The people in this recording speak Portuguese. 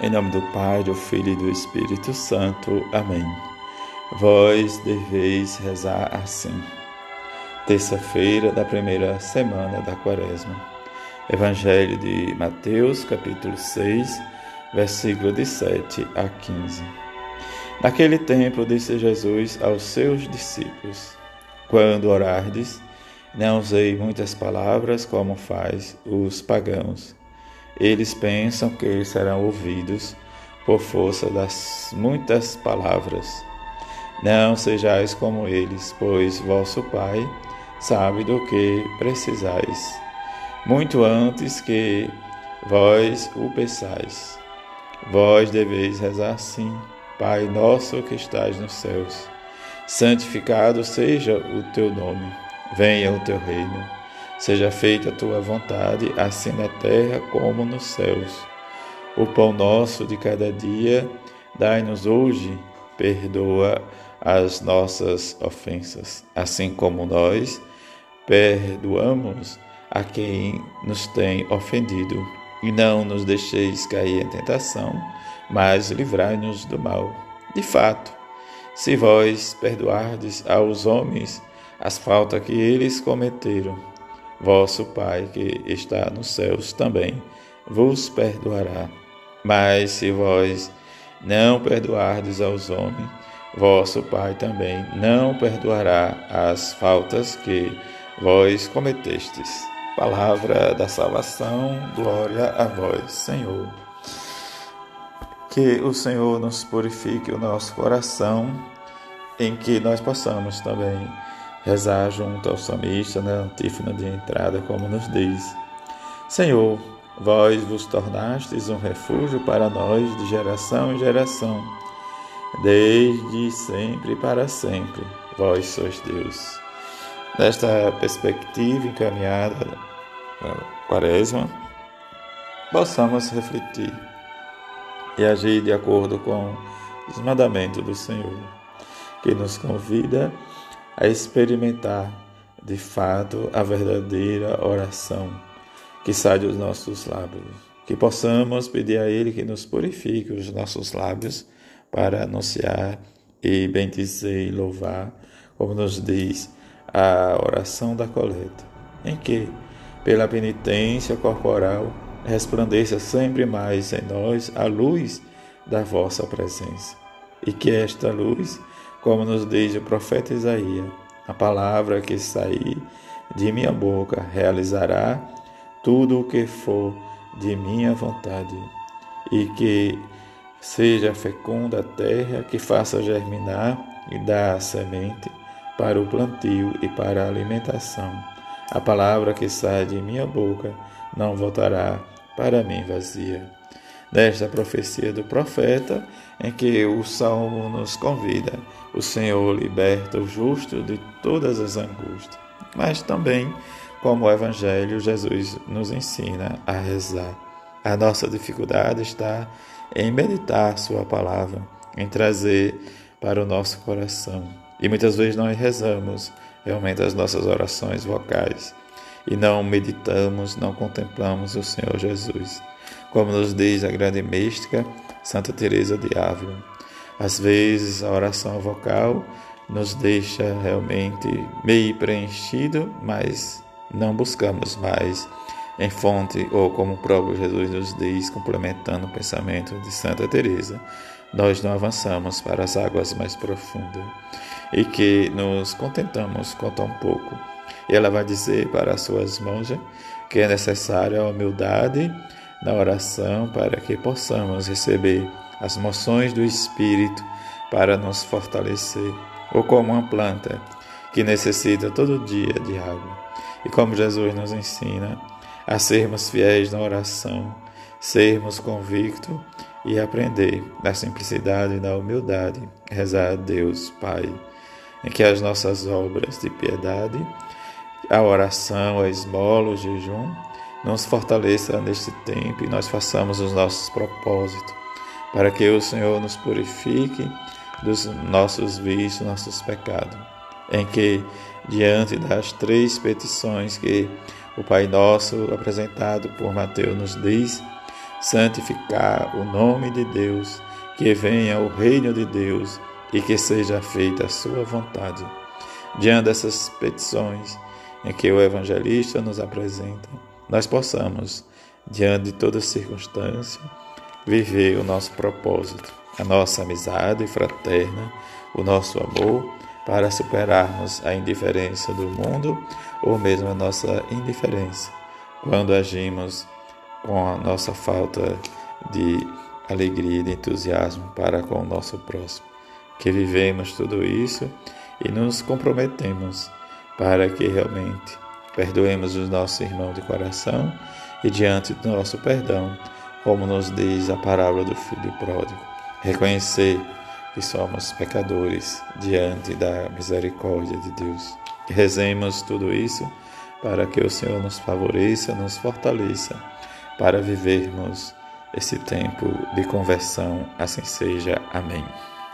Em nome do Pai, do Filho e do Espírito Santo. Amém. Vós deveis rezar assim. Terça-feira da primeira semana da Quaresma. Evangelho de Mateus, capítulo 6, versículo de 7 a 15. Naquele tempo disse Jesus aos seus discípulos: Quando orardes, não usei muitas palavras como faz os pagãos eles pensam que serão ouvidos por força das muitas palavras. Não sejais como eles, pois vosso Pai sabe do que precisais, muito antes que vós o peçais. Vós deveis rezar assim: Pai nosso que estás nos céus, santificado seja o teu nome, venha o teu reino. Seja feita a tua vontade, assim na terra como nos céus. O pão nosso de cada dia, dai-nos hoje, perdoa as nossas ofensas, assim como nós perdoamos a quem nos tem ofendido. E não nos deixeis cair em tentação, mas livrai-nos do mal. De fato, se vós perdoardes aos homens as faltas que eles cometeram, vosso Pai que está nos céus também vos perdoará. Mas se vós não perdoardes aos homens, vosso Pai também não perdoará as faltas que vós cometestes. Palavra da salvação, glória a vós, Senhor. Que o Senhor nos purifique o nosso coração, em que nós possamos também rezar junto ao salmista na antífona de entrada, como nos diz: Senhor, vós vos tornastes um refúgio para nós de geração em geração, desde sempre e para sempre. Vós sois Deus. Nesta perspectiva encaminhada na Quaresma, possamos refletir e agir de acordo com os mandamentos do Senhor, que nos convida a experimentar de fato a verdadeira oração que sai dos nossos lábios. Que possamos pedir a Ele que nos purifique os nossos lábios para anunciar e bendizer e louvar, como nos diz a oração da coleta, em que, pela penitência corporal, resplandeça sempre mais em nós a luz da vossa presença, e que esta luz como nos diz o profeta Isaías, a palavra que sair de minha boca realizará tudo o que for de minha vontade, e que seja fecunda a terra, que faça germinar e dar a semente para o plantio e para a alimentação. A palavra que sai de minha boca não voltará para mim vazia desta profecia do profeta, em que o salmo nos convida: o Senhor liberta o justo de todas as angústias. Mas também, como o Evangelho, Jesus nos ensina a rezar. A nossa dificuldade está em meditar Sua palavra, em trazer para o nosso coração. E muitas vezes nós rezamos realmente as nossas orações vocais e não meditamos, não contemplamos o Senhor Jesus como nos diz a grande mística Santa Teresa de Ávila. Às vezes a oração vocal nos deixa realmente meio preenchido, mas não buscamos mais em fonte ou como o próprio Jesus nos diz, complementando o pensamento de Santa Teresa, nós não avançamos para as águas mais profundas e que nos contentamos com tão pouco. Ela vai dizer para as suas monjas que é necessária a humildade na oração para que possamos receber as moções do Espírito para nos fortalecer, ou como uma planta que necessita todo dia de água. E como Jesus nos ensina a sermos fiéis na oração, sermos convictos e aprender na simplicidade e na humildade, rezar a Deus, Pai, em que as nossas obras de piedade, a oração, a esmola, o jejum, nos fortaleça neste tempo e nós façamos os nossos propósitos, para que o Senhor nos purifique dos nossos vícios, nossos pecados, em que, diante das três petições que o Pai Nosso, apresentado por Mateus, nos diz, santificar o nome de Deus, que venha o reino de Deus e que seja feita a sua vontade. Diante dessas petições em que o evangelista nos apresenta, nós possamos, diante de toda circunstância, viver o nosso propósito, a nossa amizade fraterna, o nosso amor, para superarmos a indiferença do mundo ou mesmo a nossa indiferença quando agimos com a nossa falta de alegria e de entusiasmo para com o nosso próximo. Que vivemos tudo isso e nos comprometemos para que realmente perdoemos os nossos irmãos de coração e diante do nosso perdão, como nos diz a parábola do filho pródigo, reconhecer que somos pecadores diante da misericórdia de Deus. Rezemos tudo isso para que o Senhor nos favoreça, nos fortaleça para vivermos esse tempo de conversão. Assim seja. Amém.